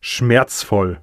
schmerzvoll.